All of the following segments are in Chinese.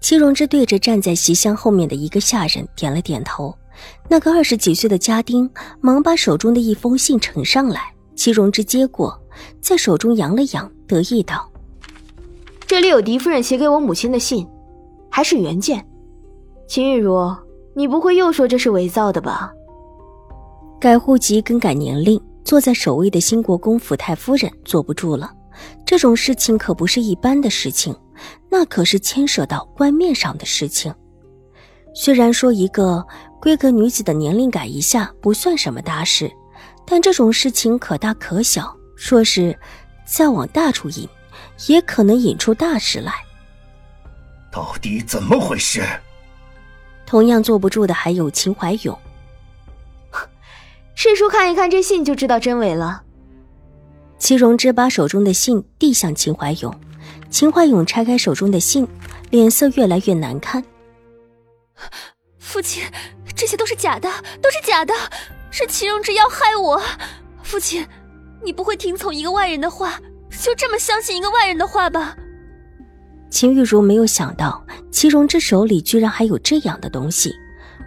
戚荣之对着站在席厢后面的一个下人点了点头，那个二十几岁的家丁忙把手中的一封信呈上来。戚荣之接过，在手中扬了扬，得意道：“这里有狄夫人写给我母亲的信，还是原件。秦玉茹，你不会又说这是伪造的吧？”改户籍、更改年龄，坐在首位的新国公府太夫人坐不住了。这种事情可不是一般的事情。那可是牵涉到官面上的事情。虽然说一个闺阁女子的年龄改一下不算什么大事，但这种事情可大可小。说是再往大处引，也可能引出大事来。到底怎么回事？同样坐不住的还有秦怀勇。师叔看一看这信就知道真伪了。齐荣之把手中的信递向秦怀勇。秦怀勇拆开手中的信，脸色越来越难看。父亲，这些都是假的，都是假的，是秦荣之要害我。父亲，你不会听从一个外人的话，就这么相信一个外人的话吧？秦玉茹没有想到，齐荣之手里居然还有这样的东西。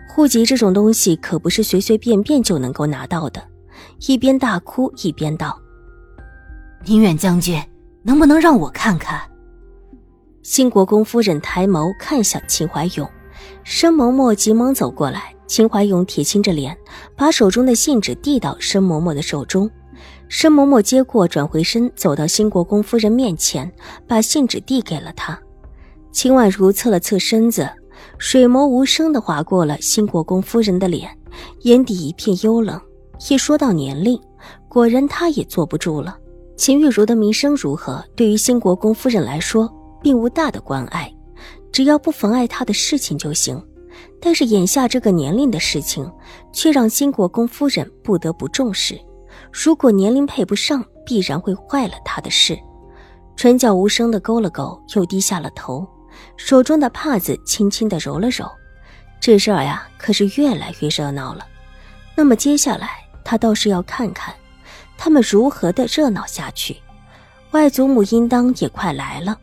户籍这种东西可不是随随便便就能够拿到的。一边大哭一边道：“宁远将军，能不能让我看看？”新国公夫人抬眸看向秦怀勇，申嬷嬷急忙走过来。秦怀勇铁青着脸，把手中的信纸递到申嬷嬷的手中。申嬷嬷接过，转回身走到新国公夫人面前，把信纸递给了她。秦婉如侧了侧身子，水眸无声地划过了新国公夫人的脸，眼底一片幽冷。一说到年龄，果然她也坐不住了。秦玉茹的名声如何，对于新国公夫人来说？并无大的关爱，只要不妨碍他的事情就行。但是眼下这个年龄的事情，却让新国公夫人不得不重视。如果年龄配不上，必然会坏了他的事。唇角无声的勾了勾，又低下了头，手中的帕子轻轻的揉了揉。这事儿呀，可是越来越热闹了。那么接下来，他倒是要看看，他们如何的热闹下去。外祖母应当也快来了。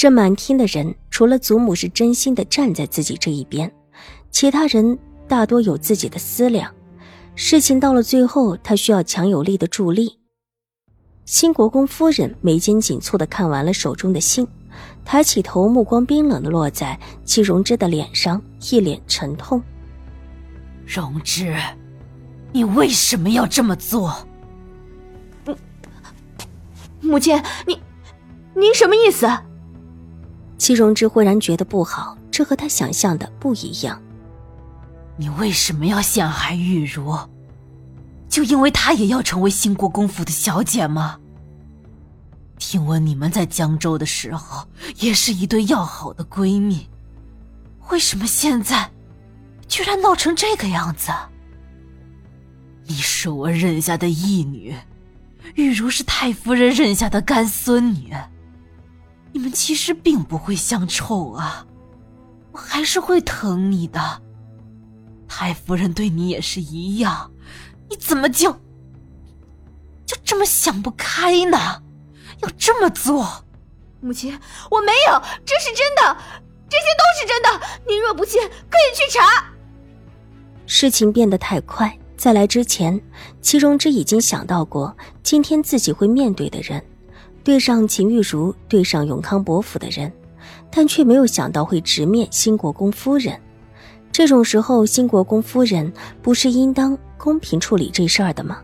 这满厅的人，除了祖母是真心的站在自己这一边，其他人大多有自己的思量。事情到了最后，他需要强有力的助力。新国公夫人眉间紧蹙的看完了手中的信，抬起头，目光冰冷的落在戚荣之的脸上，一脸沉痛。荣之，你为什么要这么做？母母亲，你，您什么意思？戚荣之忽然觉得不好，这和他想象的不一样。你为什么要陷害玉茹？就因为她也要成为兴国公府的小姐吗？听闻你们在江州的时候也是一对要好的闺蜜，为什么现在居然闹成这个样子？你是我认下的义女，玉茹是太夫人认下的干孙女。你们其实并不会相臭啊，我还是会疼你的。太夫人对你也是一样，你怎么就就这么想不开呢？要这么做？母亲，我没有，这是真的，这些都是真的。您若不信，可以去查。事情变得太快，在来之前，齐荣之已经想到过今天自己会面对的人。对上秦玉茹，对上永康伯府的人，但却没有想到会直面新国公夫人。这种时候，新国公夫人不是应当公平处理这事儿的吗？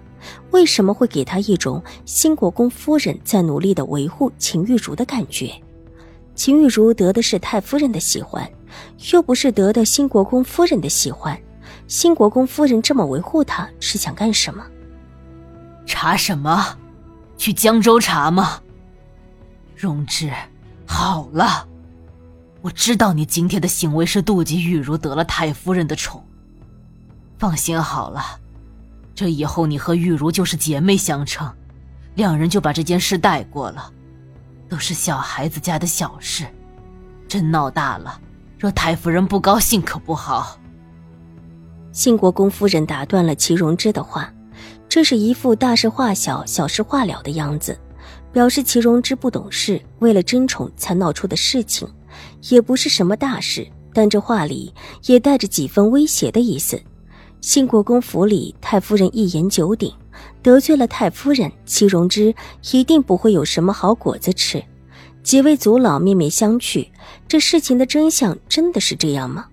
为什么会给他一种新国公夫人在努力的维护秦玉茹的感觉？秦玉茹得的是太夫人的喜欢，又不是得的新国公夫人的喜欢。新国公夫人这么维护他，是想干什么？查什么？去江州查吗？荣之，好了，我知道你今天的行为是妒忌玉茹得了太夫人的宠。放心好了，这以后你和玉茹就是姐妹相称，两人就把这件事带过了，都是小孩子家的小事，真闹大了，若太夫人不高兴可不好。兴国公夫人打断了齐荣之的话，这是一副大事化小、小事化了的样子，表示祁荣之不懂事，为了争宠才闹出的事情。也不是什么大事，但这话里也带着几分威胁的意思。新国公府里，太夫人一言九鼎，得罪了太夫人，祁荣之一定不会有什么好果子吃。几位族老面面相觑，这事情的真相真的是这样吗？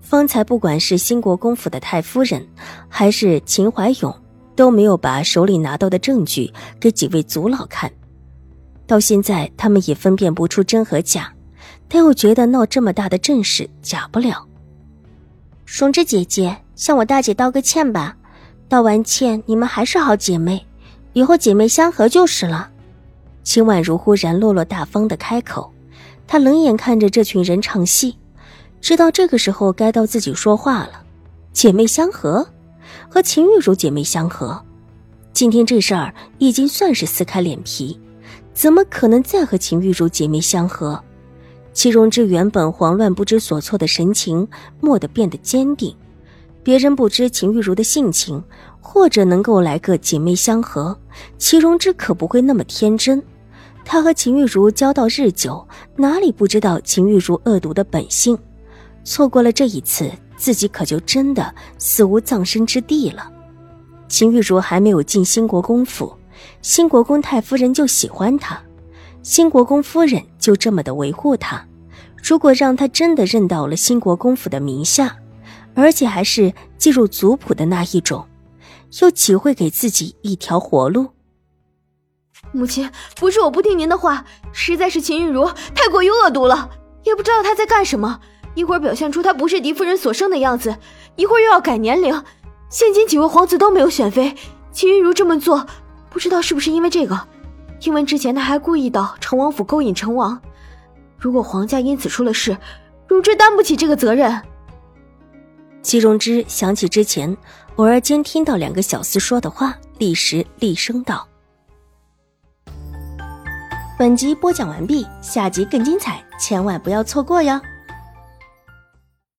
方才不管是兴国公府的太夫人，还是秦怀勇，都没有把手里拿到的证据给几位族老看。到现在，他们也分辨不出真和假。但又觉得闹这么大的阵势假不了。荣枝姐姐，向我大姐道个歉吧。道完歉，你们还是好姐妹，以后姐妹相和就是了。秦婉如忽然落落大方的开口，她冷眼看着这群人唱戏，知道这个时候该到自己说话了。姐妹相和，和秦玉茹姐妹相和，今天这事儿已经算是撕开脸皮，怎么可能再和秦玉茹姐妹相合？祁荣之原本慌乱不知所措的神情，蓦地变得坚定。别人不知秦玉茹的性情，或者能够来个姐妹相合，祁荣之可不会那么天真。他和秦玉茹交道日久，哪里不知道秦玉茹恶毒的本性？错过了这一次，自己可就真的死无葬身之地了。秦玉茹还没有进兴国公府，新国公太夫人就喜欢他。新国公夫人就这么的维护他，如果让他真的认到了新国公府的名下，而且还是进入族谱的那一种，又岂会给自己一条活路？母亲，不是我不听您的话，实在是秦玉茹太过于恶毒了，也不知道她在干什么。一会儿表现出她不是狄夫人所生的样子，一会儿又要改年龄。现今几位皇子都没有选妃，秦玉茹这么做，不知道是不是因为这个。听闻之前他还故意到成王府勾引成王，如果皇家因此出了事，荣之担不起这个责任。齐荣之想起之前偶尔间听到两个小厮说的话，立时厉声道：“本集播讲完毕，下集更精彩，千万不要错过哟！”